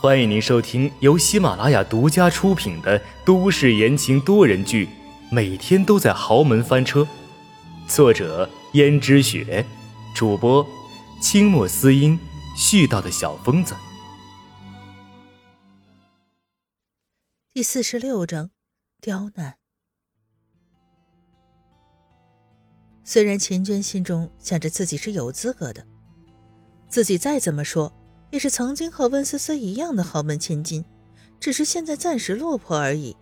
欢迎您收听由喜马拉雅独家出品的都市言情多人剧《每天都在豪门翻车》，作者：胭脂雪，主播：清墨思音，絮叨的小疯子。第四十六章，刁难。虽然秦娟心中想着自己是有资格的，自己再怎么说。也是曾经和温思思一样的豪门千金，只是现在暂时落魄而已。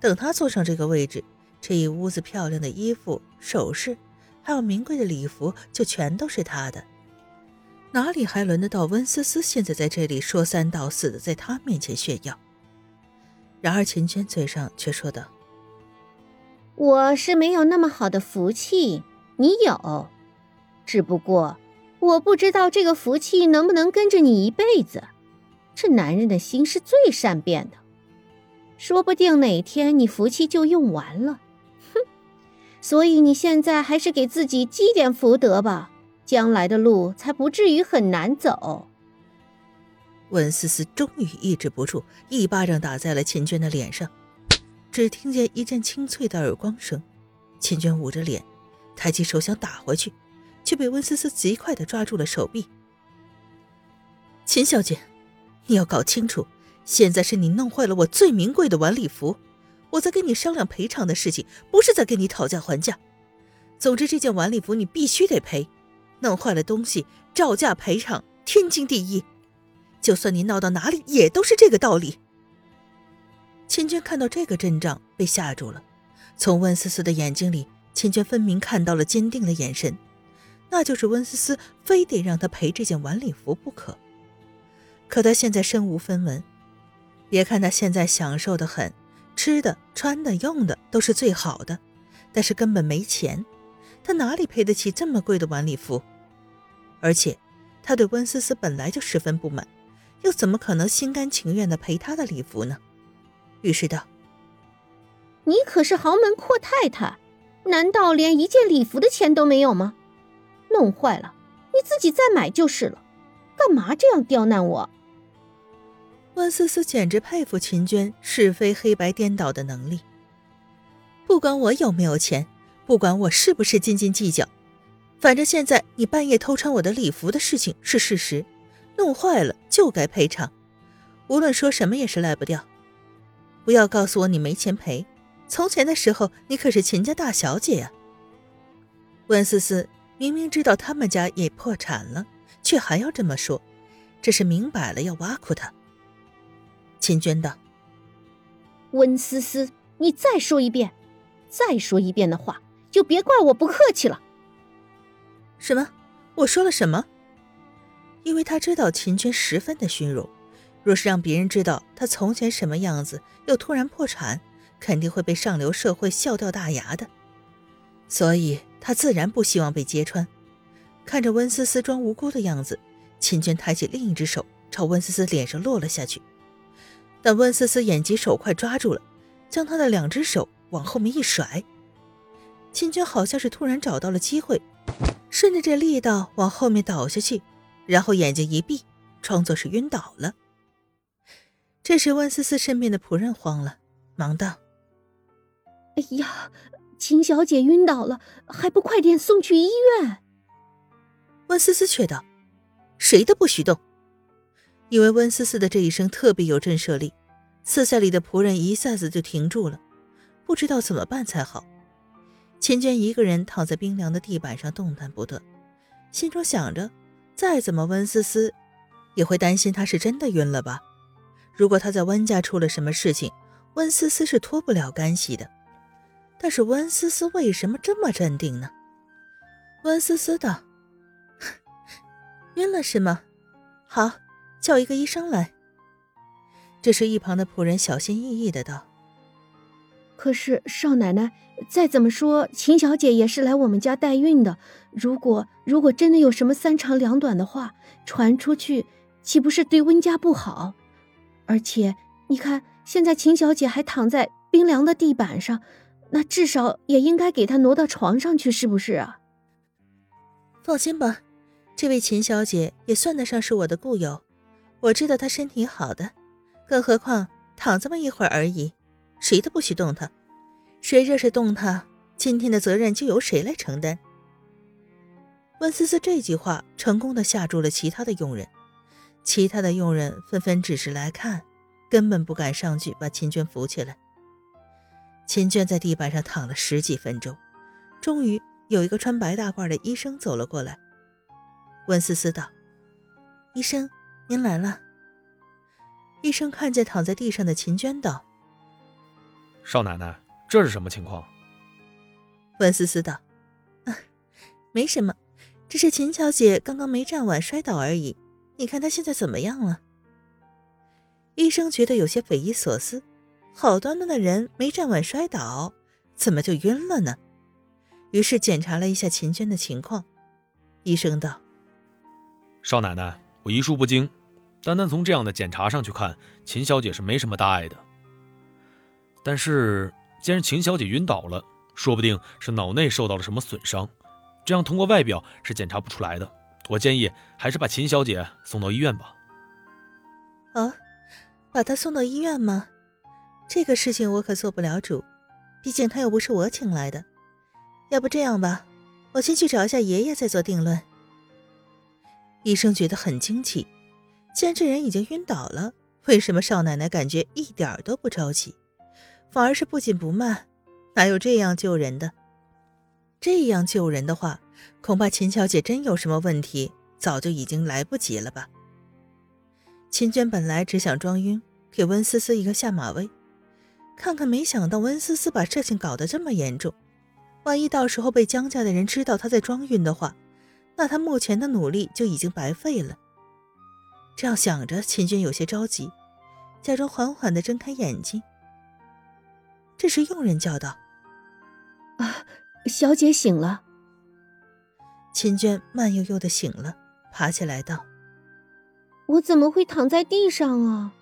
等她坐上这个位置，这一屋子漂亮的衣服、首饰，还有名贵的礼服，就全都是她的。哪里还轮得到温思思现在在这里说三道四的，在她面前炫耀？然而秦娟嘴上却说道：“我是没有那么好的福气，你有，只不过……”我不知道这个福气能不能跟着你一辈子。这男人的心是最善变的，说不定哪天你福气就用完了。哼！所以你现在还是给自己积点福德吧，将来的路才不至于很难走。温思思终于抑制不住，一巴掌打在了秦娟的脸上。只听见一阵清脆的耳光声，秦娟捂着脸，抬起手想打回去。却被温思思极快的抓住了手臂。秦小姐，你要搞清楚，现在是你弄坏了我最名贵的晚礼服，我在跟你商量赔偿的事情，不是在跟你讨价还价。总之，这件晚礼服你必须得赔，弄坏了东西照价赔偿，天经地义。就算你闹到哪里，也都是这个道理。秦娟看到这个阵仗，被吓住了。从温思思的眼睛里，秦娟分明看到了坚定的眼神。那就是温思思非得让他赔这件晚礼服不可。可他现在身无分文，别看他现在享受的很，吃的、穿的、用的都是最好的，但是根本没钱，他哪里赔得起这么贵的晚礼服？而且，他对温思思本来就十分不满，又怎么可能心甘情愿的赔她的礼服呢？于是道：“你可是豪门阔太太，难道连一件礼服的钱都没有吗？”弄坏了，你自己再买就是了，干嘛这样刁难我？温思思简直佩服秦娟是非黑白颠倒的能力。不管我有没有钱，不管我是不是斤斤计较，反正现在你半夜偷穿我的礼服的事情是事实，弄坏了就该赔偿，无论说什么也是赖不掉。不要告诉我你没钱赔，从前的时候你可是秦家大小姐呀。温思思。明明知道他们家也破产了，却还要这么说，这是明摆了要挖苦他。秦娟道：“温思思，你再说一遍，再说一遍的话，就别怪我不客气了。”什么？我说了什么？因为他知道秦娟十分的虚荣，若是让别人知道他从前什么样子，又突然破产，肯定会被上流社会笑掉大牙的，所以。他自然不希望被揭穿。看着温思思装无辜的样子，秦娟抬起另一只手朝温思思脸上落了下去。但温思思眼疾手快抓住了，将他的两只手往后面一甩。秦娟好像是突然找到了机会，顺着这力道往后面倒下去，然后眼睛一闭，装作是晕倒了。这时温思思身边的仆人慌了，忙道：“哎呀！”秦小姐晕倒了，还不快点送去医院？温思思却道：“谁都不许动。”因为温思思的这一声特别有震慑力，四下里的仆人一下子就停住了，不知道怎么办才好。秦娟一个人躺在冰凉的地板上动弹不得，心中想着：再怎么温思思也会担心她是真的晕了吧？如果她在温家出了什么事情，温思思是脱不了干系的。但是温思思为什么这么镇定呢？温思思道：“ 晕了是吗？好，叫一个医生来。”这时一旁的仆人小心翼翼的道：“可是少奶奶，再怎么说，秦小姐也是来我们家代孕的。如果如果真的有什么三长两短的话，传出去，岂不是对温家不好？而且你看，现在秦小姐还躺在冰凉的地板上。”那至少也应该给她挪到床上去，是不是啊？放心吧，这位秦小姐也算得上是我的故友，我知道她身体好的，更何况躺这么一会儿而已，谁都不许动她。谁若是动她，今天的责任就由谁来承担。温思思这句话成功的吓住了其他的佣人，其他的佣人纷纷只是来看，根本不敢上去把秦娟扶起来。秦娟在地板上躺了十几分钟，终于有一个穿白大褂的医生走了过来。温思思道：“医生，您来了。”医生看见躺在地上的秦娟，道：“少奶奶，这是什么情况？”温思思道：“啊，没什么，只是秦小姐刚刚没站稳摔倒而已。你看她现在怎么样了？”医生觉得有些匪夷所思。好端端的人没站稳摔倒，怎么就晕了呢？于是检查了一下秦娟的情况。医生道：“少奶奶，我医术不精，单单从这样的检查上去看，秦小姐是没什么大碍的。但是既然秦小姐晕倒了，说不定是脑内受到了什么损伤，这样通过外表是检查不出来的。我建议还是把秦小姐送到医院吧。”啊，把她送到医院吗？这个事情我可做不了主，毕竟他又不是我请来的。要不这样吧，我先去找一下爷爷，再做定论。医生觉得很惊奇，既然这人已经晕倒了，为什么少奶奶感觉一点都不着急，反而是不紧不慢？哪有这样救人的？这样救人的话，恐怕秦小姐真有什么问题，早就已经来不及了吧？秦娟本来只想装晕，给温思思一个下马威。看看，没想到温思思把事情搞得这么严重，万一到时候被江家的人知道她在装晕的话，那她目前的努力就已经白费了。这样想着，秦军有些着急，假装缓缓地睁开眼睛。这时，佣人叫道：“啊，小姐醒了。”秦娟慢悠悠的醒了，爬起来道：“我怎么会躺在地上啊？”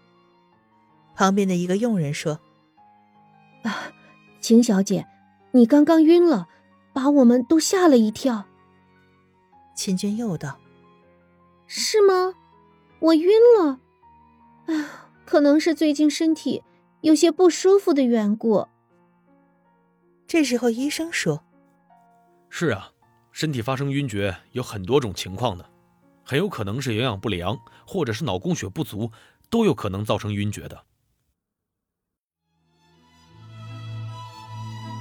旁边的一个佣人说。啊，秦小姐，你刚刚晕了，把我们都吓了一跳。秦娟又道：“是吗？我晕了。哎，可能是最近身体有些不舒服的缘故。”这时候医生说：“是啊，身体发生晕厥有很多种情况的，很有可能是营养不良，或者是脑供血不足，都有可能造成晕厥的。”